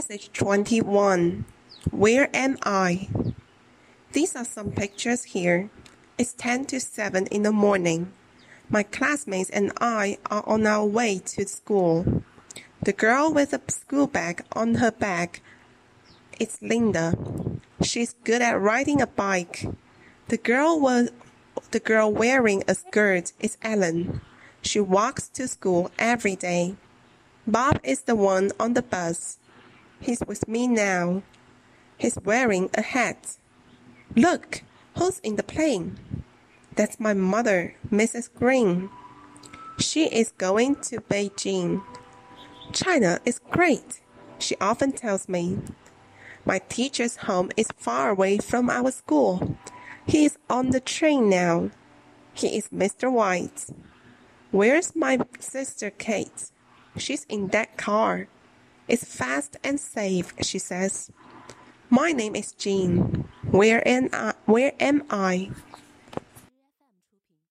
Passage 21. Where am I? These are some pictures here. It's 10 to 7 in the morning. My classmates and I are on our way to school. The girl with a school bag on her back is Linda. She's good at riding a bike. The girl was the girl wearing a skirt is Ellen. She walks to school every day. Bob is the one on the bus. He's with me now. He's wearing a hat. Look, who's in the plane? That's my mother, Mrs. Green. She is going to Beijing. China is great, she often tells me. My teacher's home is far away from our school. He is on the train now. He is Mr. White. Where's my sister Kate? She's in that car. It's fast and safe, she says. My name is Jean. Where am I? Where am I?